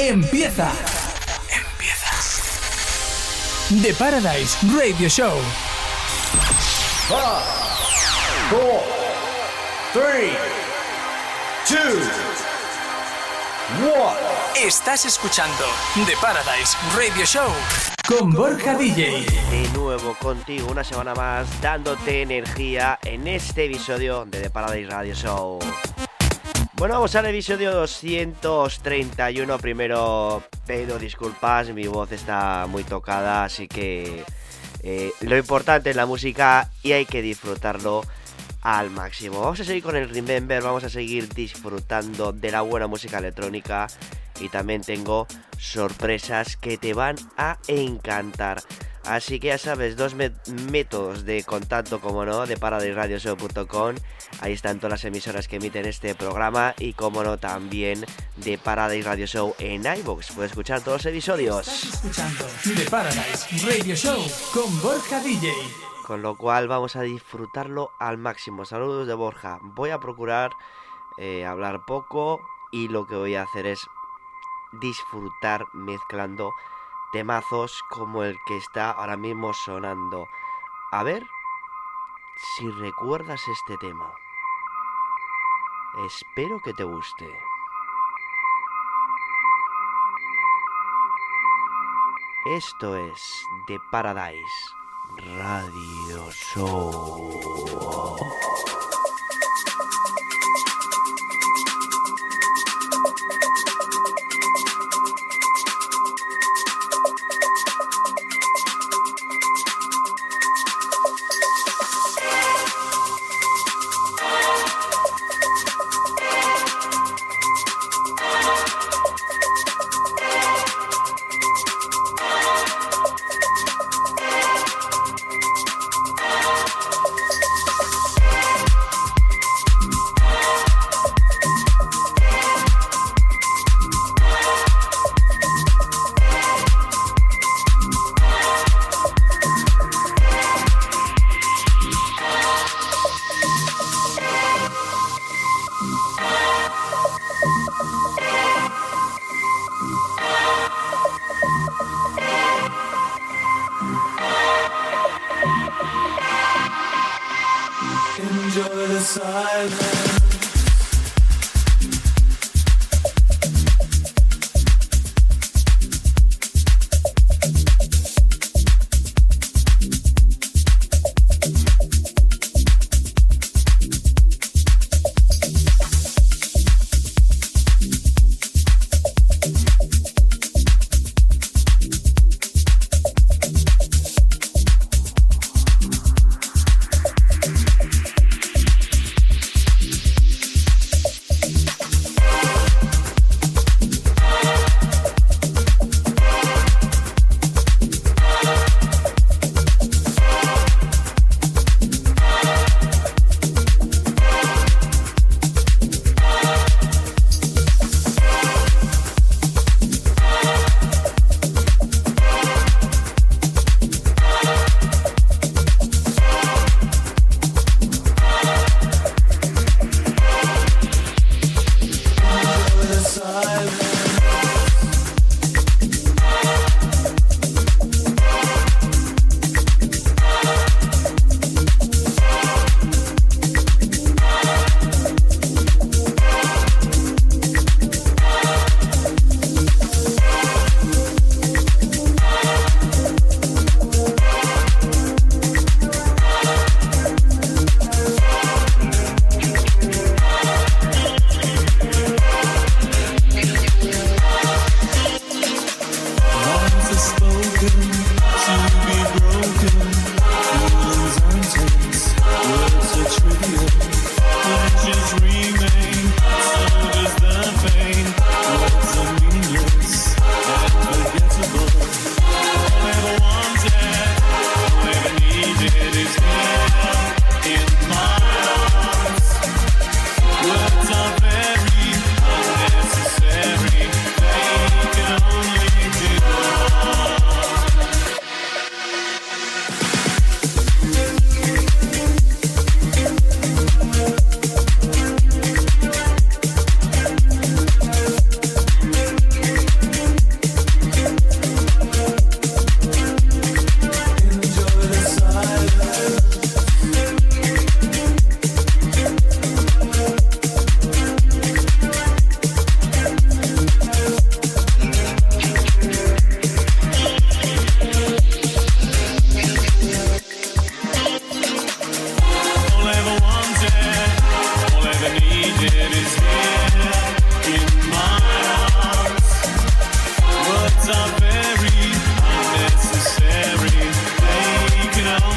Empieza. Empieza. The Paradise Radio Show. 5, 4, 3, 2, 1. Estás escuchando The Paradise Radio Show con Borja DJ. De nuevo contigo una semana más dándote energía en este episodio de The Paradise Radio Show. Bueno, vamos al episodio 231. Primero pido disculpas, mi voz está muy tocada, así que eh, lo importante es la música y hay que disfrutarlo al máximo. Vamos a seguir con el Remember, vamos a seguir disfrutando de la buena música electrónica y también tengo sorpresas que te van a encantar. Así que ya sabes, dos métodos de contacto, como no, de paradisradioshow.com. Ahí están todas las emisoras que emiten este programa y, como no, también de Paradise Radio Show en iVoox. Puedes escuchar todos los episodios. Estás escuchando The Paradise Radio Show con Borja DJ. Con lo cual vamos a disfrutarlo al máximo. Saludos de Borja. Voy a procurar eh, hablar poco y lo que voy a hacer es disfrutar mezclando temazos como el que está ahora mismo sonando. A ver si recuerdas este tema. Espero que te guste. Esto es The Paradise Radio Show. silence.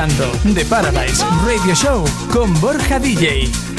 escuchando The Paradise Radio Show con Borja DJ.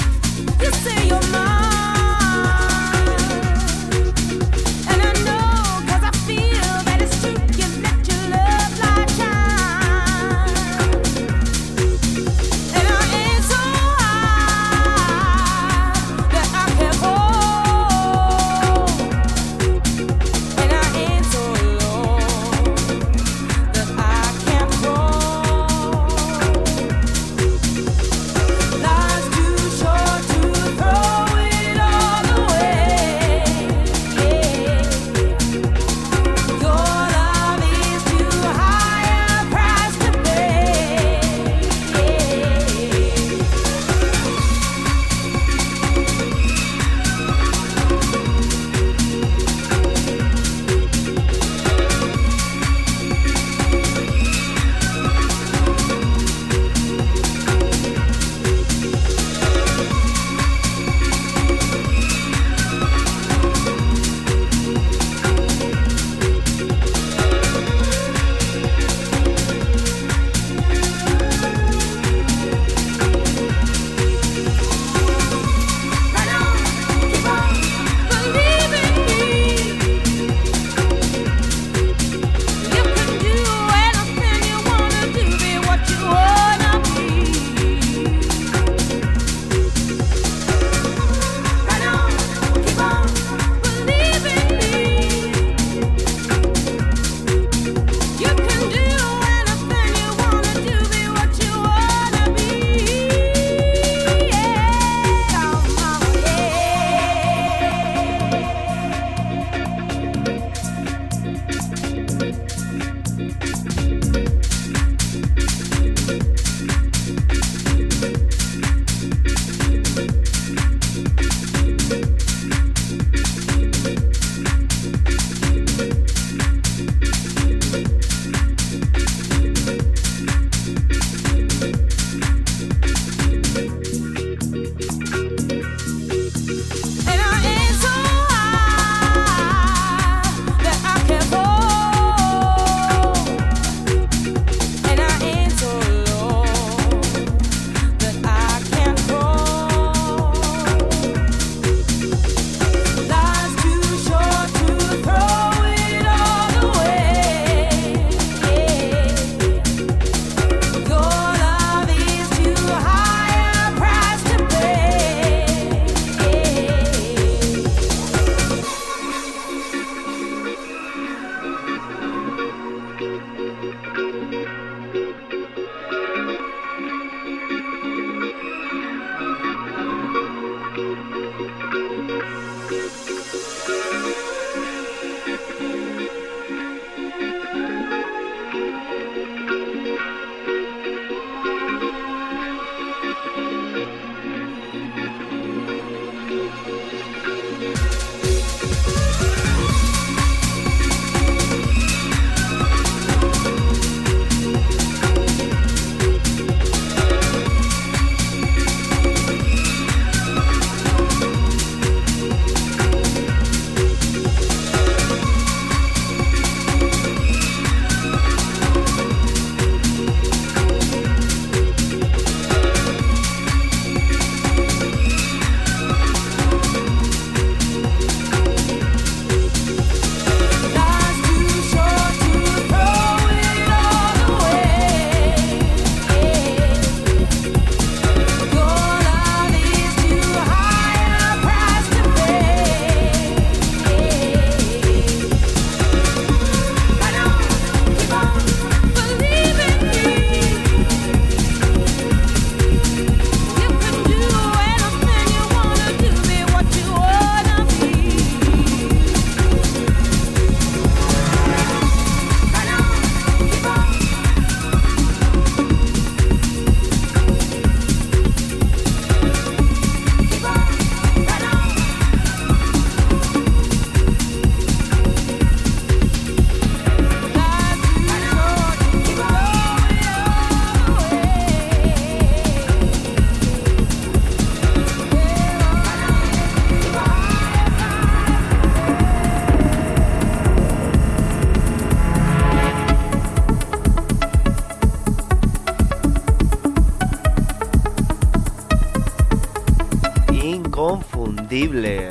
Inconfundible.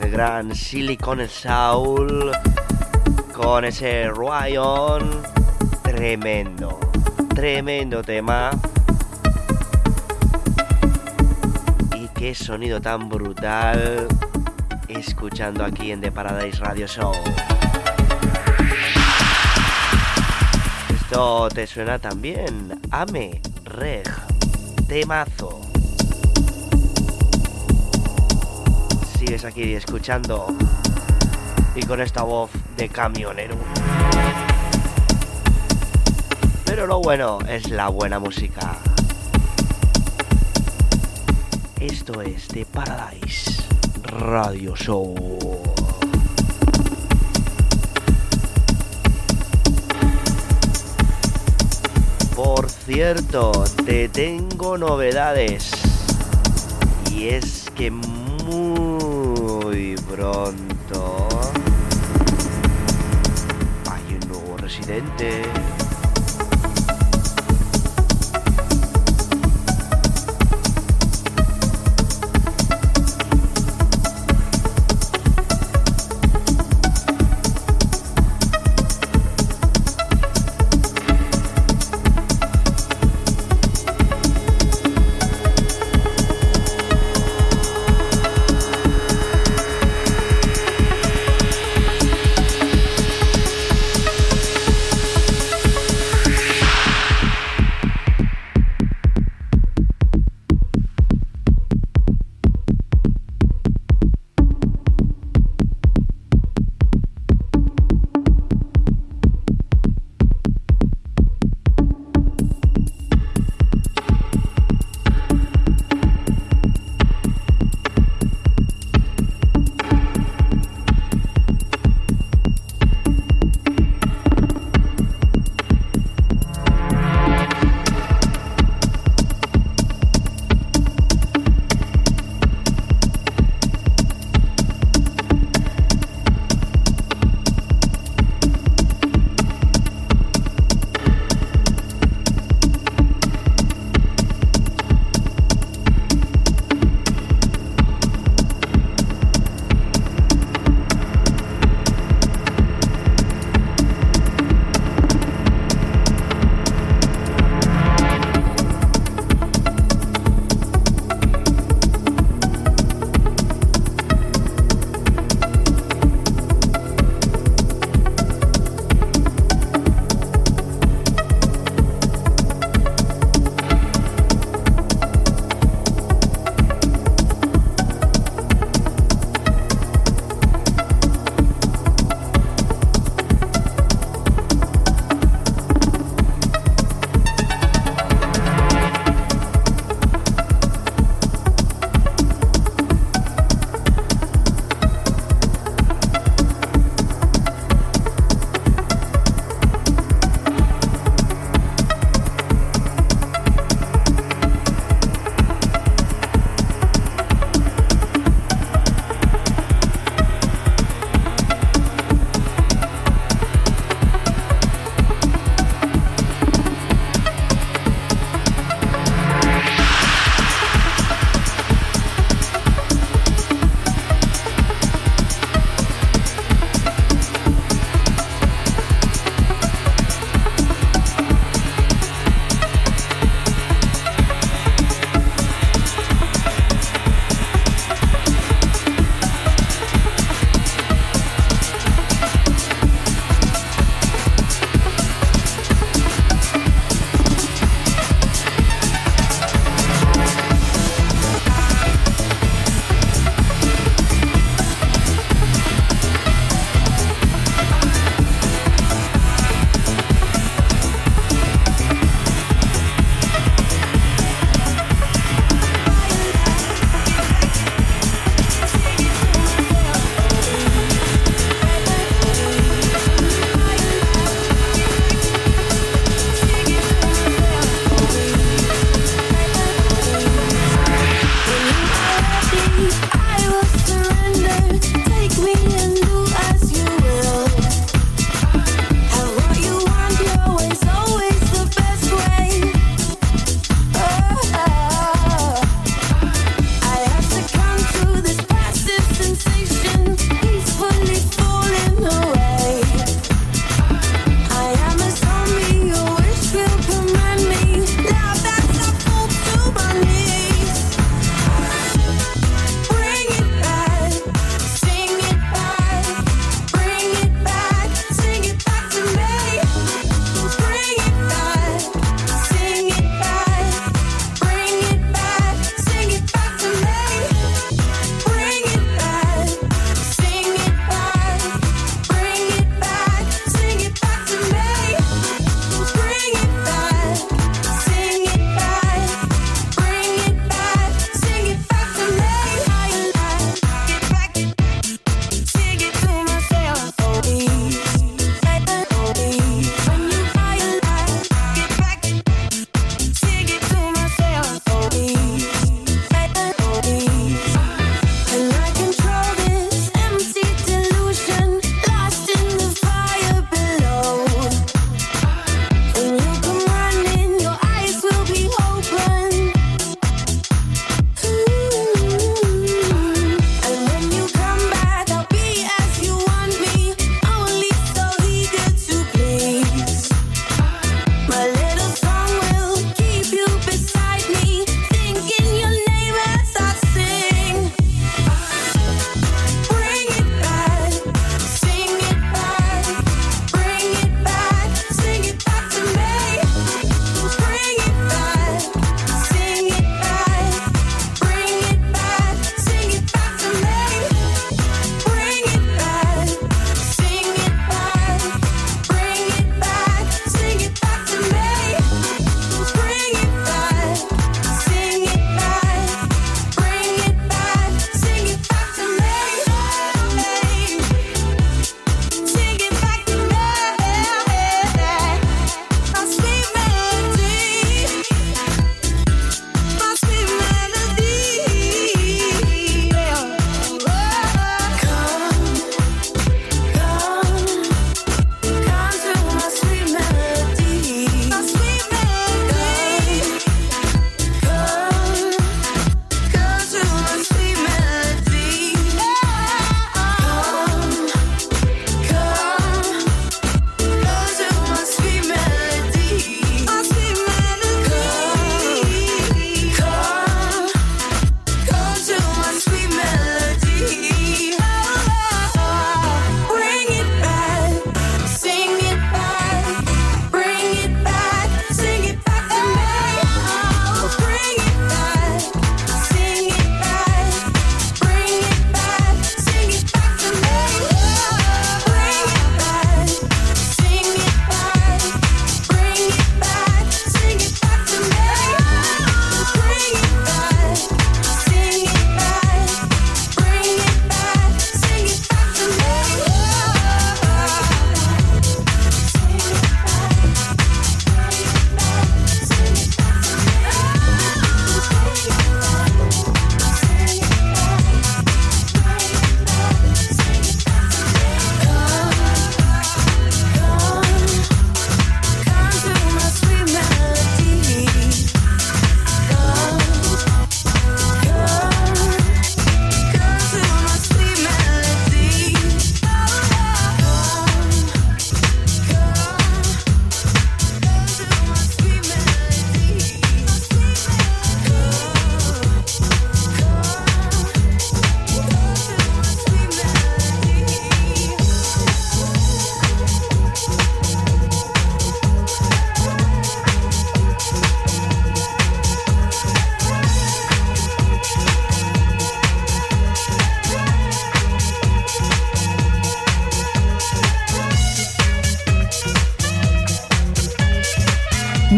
El gran Silicon Soul con ese Ryan. Tremendo, tremendo tema. Y qué sonido tan brutal escuchando aquí en The Paradise Radio Show. Esto te suena también. Ame, Reg, temazo. Sigues aquí escuchando y con esta voz de camionero. Pero lo bueno es la buena música. Esto es The Paradise Radio Show. Por cierto, te tengo novedades. Y es que pronto hay un nuevo residente.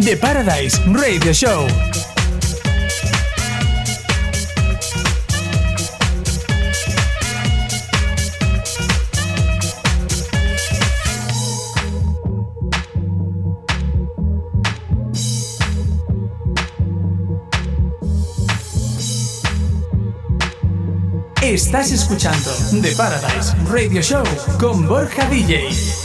The Paradise Radio Show. Estás escuchando The Paradise Radio Show con Borja DJ.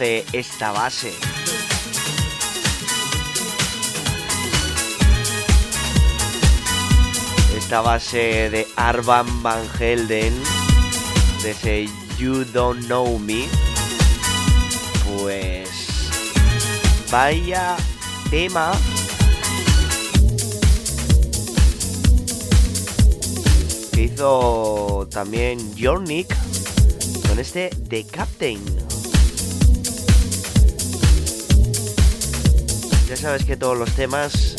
Esta base? Esta base de Arvan Van Helden, de ese You Don't Know Me, pues vaya tema hizo también Jornik con este The Captain. Ya sabes que todos los temas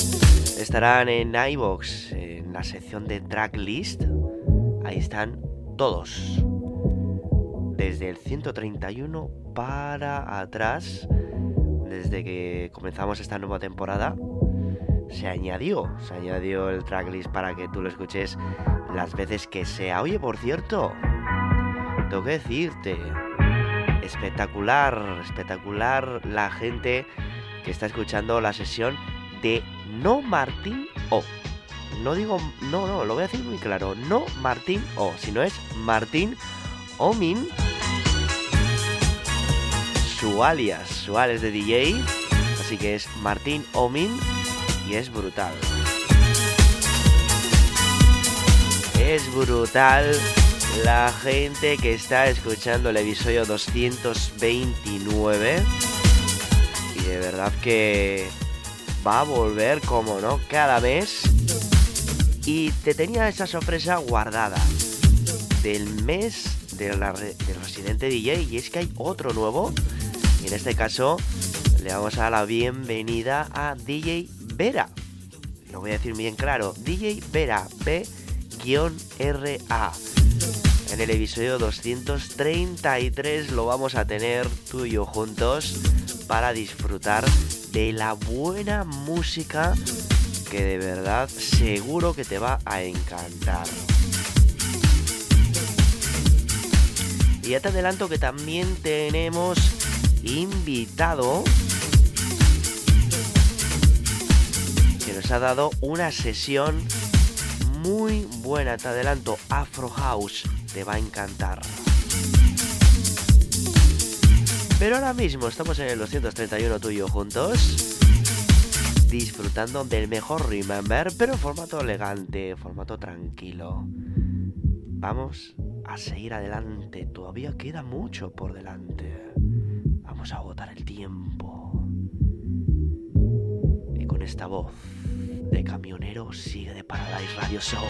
estarán en iBox, en la sección de tracklist. Ahí están todos. Desde el 131 para atrás, desde que comenzamos esta nueva temporada, se añadió, se añadió el tracklist para que tú lo escuches las veces que sea. Oye, por cierto, tengo que decirte, espectacular, espectacular la gente que está escuchando la sesión de No Martín O. No digo, no, no, lo voy a decir muy claro, no Martín O, sino es Martín Omin, su alias, su alias de DJ, así que es Martín Omin y es brutal. Es brutal la gente que está escuchando el episodio 229 y de verdad que va a volver como no cada mes. Y te tenía esa sorpresa guardada del mes de la, del residente DJ y es que hay otro nuevo. Y en este caso le vamos a dar la bienvenida a DJ Vera. Lo voy a decir bien claro DJ Vera B-RA en el episodio 233 lo vamos a tener tú y yo juntos para disfrutar de la buena música que de verdad seguro que te va a encantar. Y ya te adelanto que también tenemos invitado que nos ha dado una sesión muy buena, te adelanto, Afro House te va a encantar. Pero ahora mismo estamos en el 231 tuyo juntos, disfrutando del mejor Remember, pero en formato elegante, formato tranquilo. Vamos a seguir adelante, todavía queda mucho por delante. Vamos a agotar el tiempo. Y con esta voz de camionero sigue de Paradise Radio Show.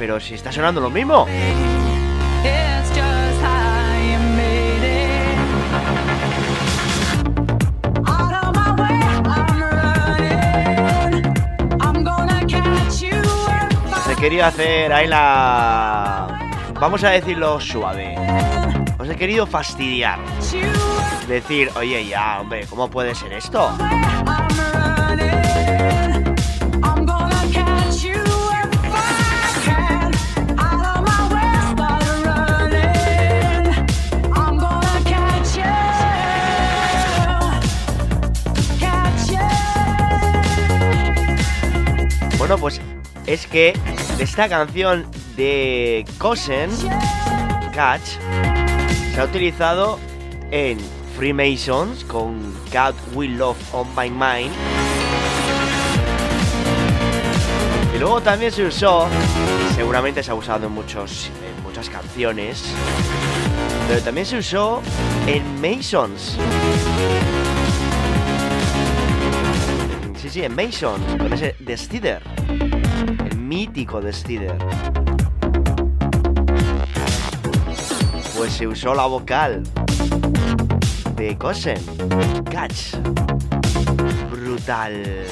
Pero si está sonando lo mismo. Se quería hacer ahí la... Vamos a decirlo suave. Os he querido fastidiar. Decir, oye ya, hombre, ¿cómo puede ser esto? Bueno, pues es que esta canción de Cosen, Catch, se ha utilizado en Freemasons con God Will Love on My Mind. Y luego también se usó, seguramente se ha usado en, muchos, muchas canciones, pero también se usó en Masons. Sí, sí, en Mason, con ese. El mítico Steeder. Pues se usó la vocal de Cosen. Catch. Brutal.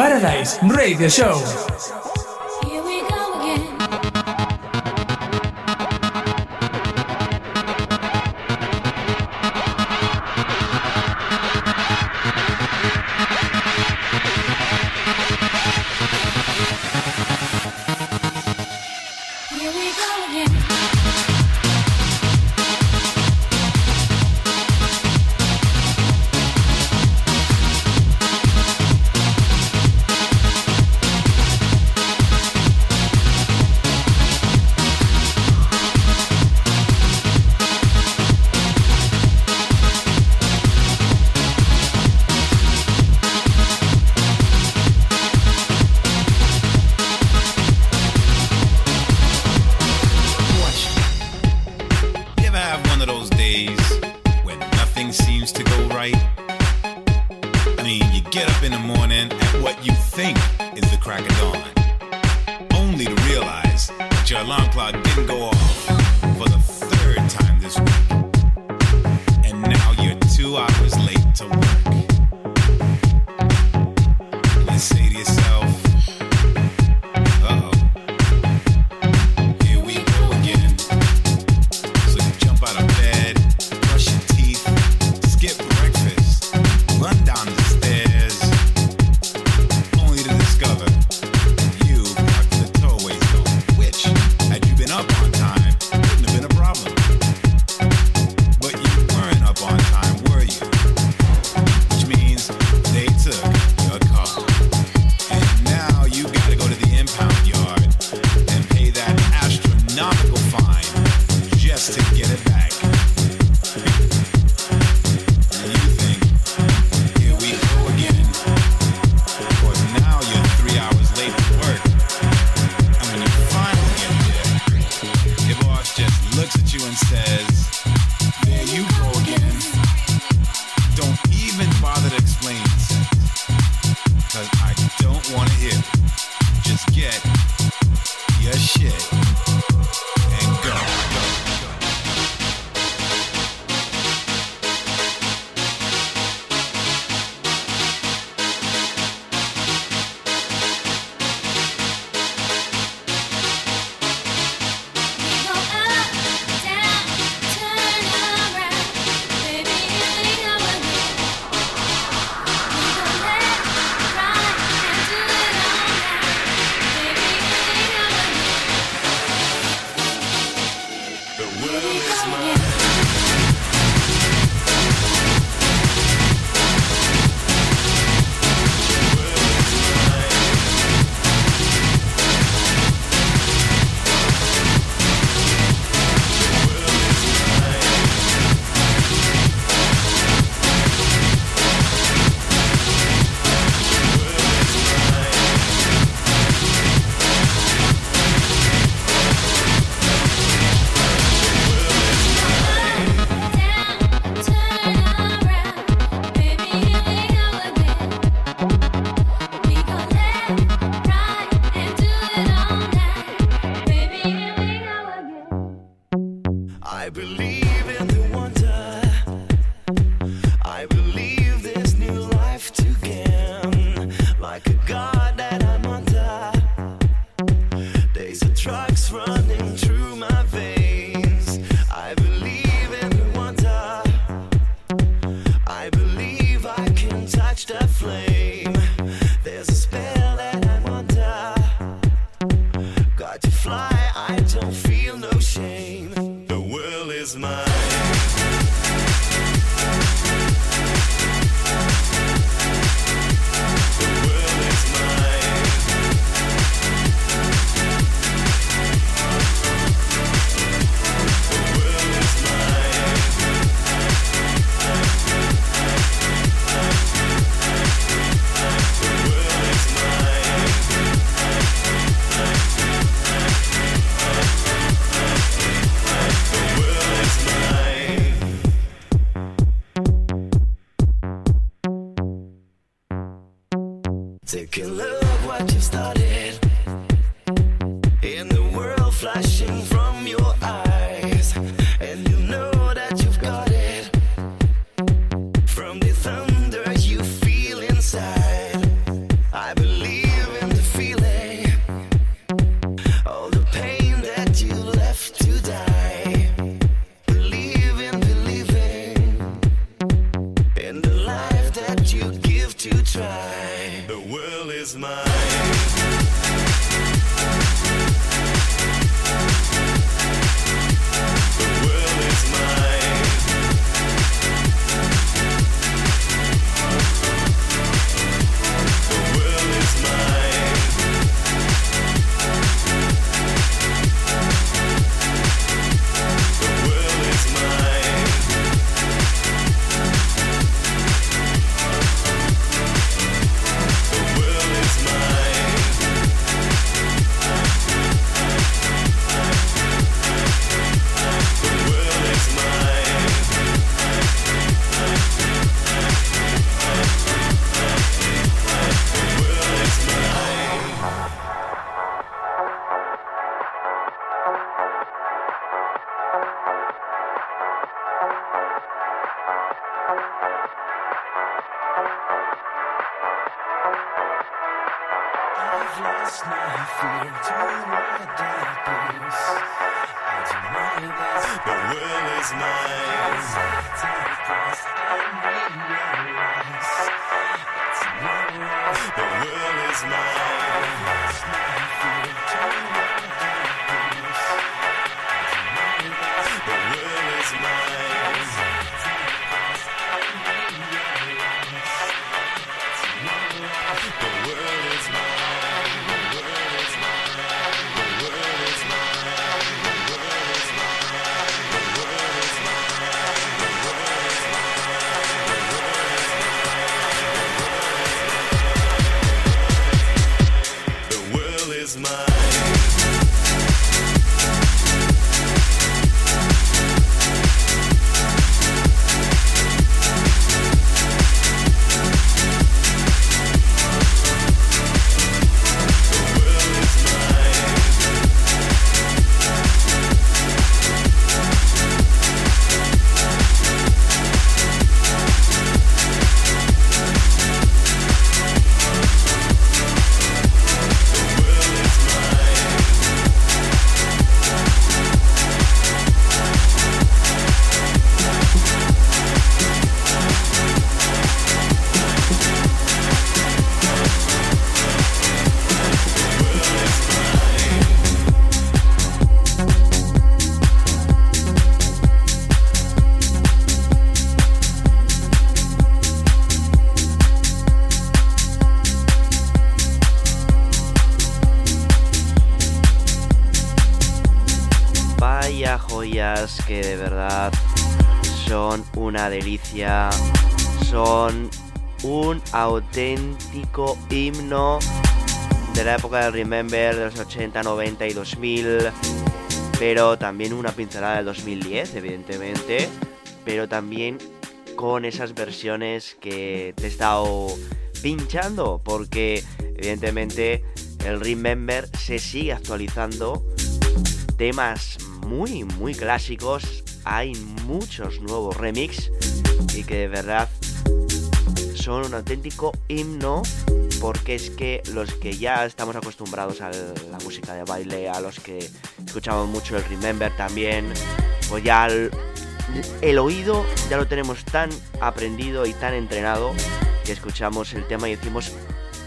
Paradise Radio Show. Your alarm clock didn't go off que de verdad son una delicia, son un auténtico himno de la época del Remember de los 80, 90 y 2000, pero también una pincelada del 2010, evidentemente, pero también con esas versiones que te he estado pinchando, porque evidentemente el Remember se sigue actualizando temas muy, muy clásicos. Hay muchos nuevos remix y que de verdad son un auténtico himno porque es que los que ya estamos acostumbrados a la música de baile, a los que escuchamos mucho el Remember también, pues ya el, el oído ya lo tenemos tan aprendido y tan entrenado que escuchamos el tema y decimos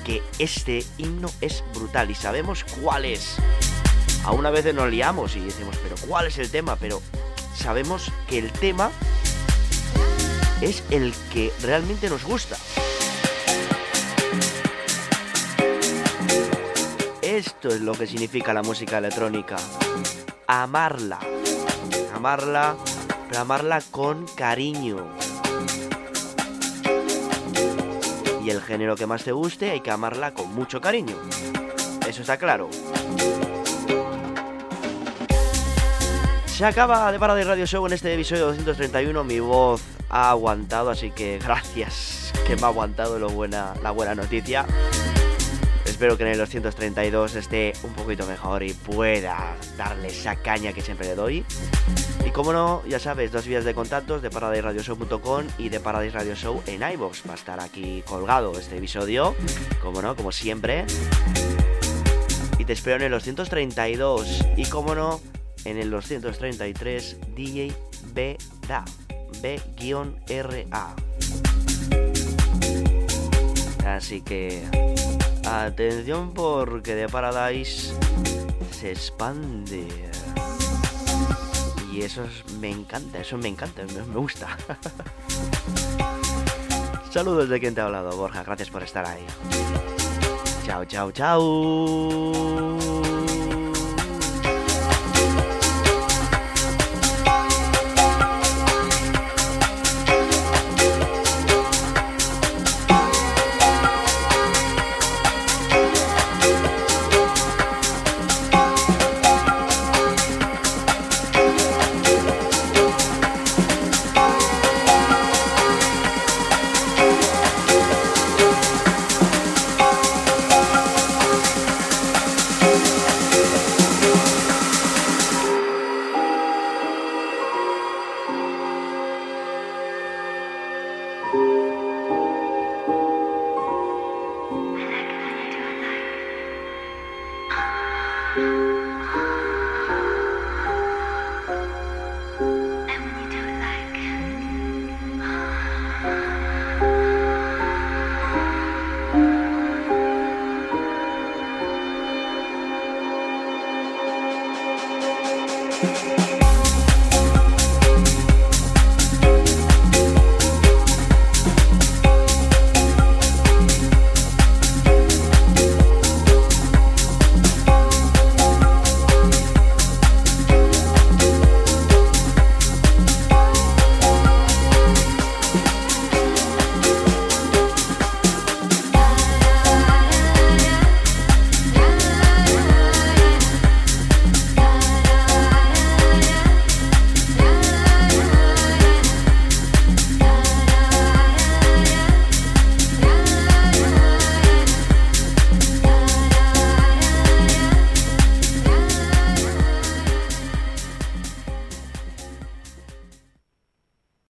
que este himno es brutal y sabemos cuál es. A una vez nos liamos y decimos, pero ¿cuál es el tema? Pero sabemos que el tema es el que realmente nos gusta. Esto es lo que significa la música electrónica. Amarla. Amarla, pero amarla con cariño. Y el género que más te guste hay que amarla con mucho cariño. Eso está claro. Se acaba de Para de Radio Show en este episodio 231. Mi voz ha aguantado, así que gracias que me ha aguantado la buena noticia. Espero que en el 232 esté un poquito mejor y pueda darle esa caña que siempre le doy. Y como no, ya sabes, dos vías de contactos de paradisradioshow.com y de Paradise Radio Show en iVoox. Va a estar aquí colgado este episodio, como no, como siempre. Y te espero en el 232. Y como no, en el 233 DJ B-RA. Así que atención porque The Paradise se expande. Y eso es- me encanta, eso me encanta, me gusta. Saludos de quien te ha hablado, Borja. Gracias por estar ahí. Chao, chao, chao.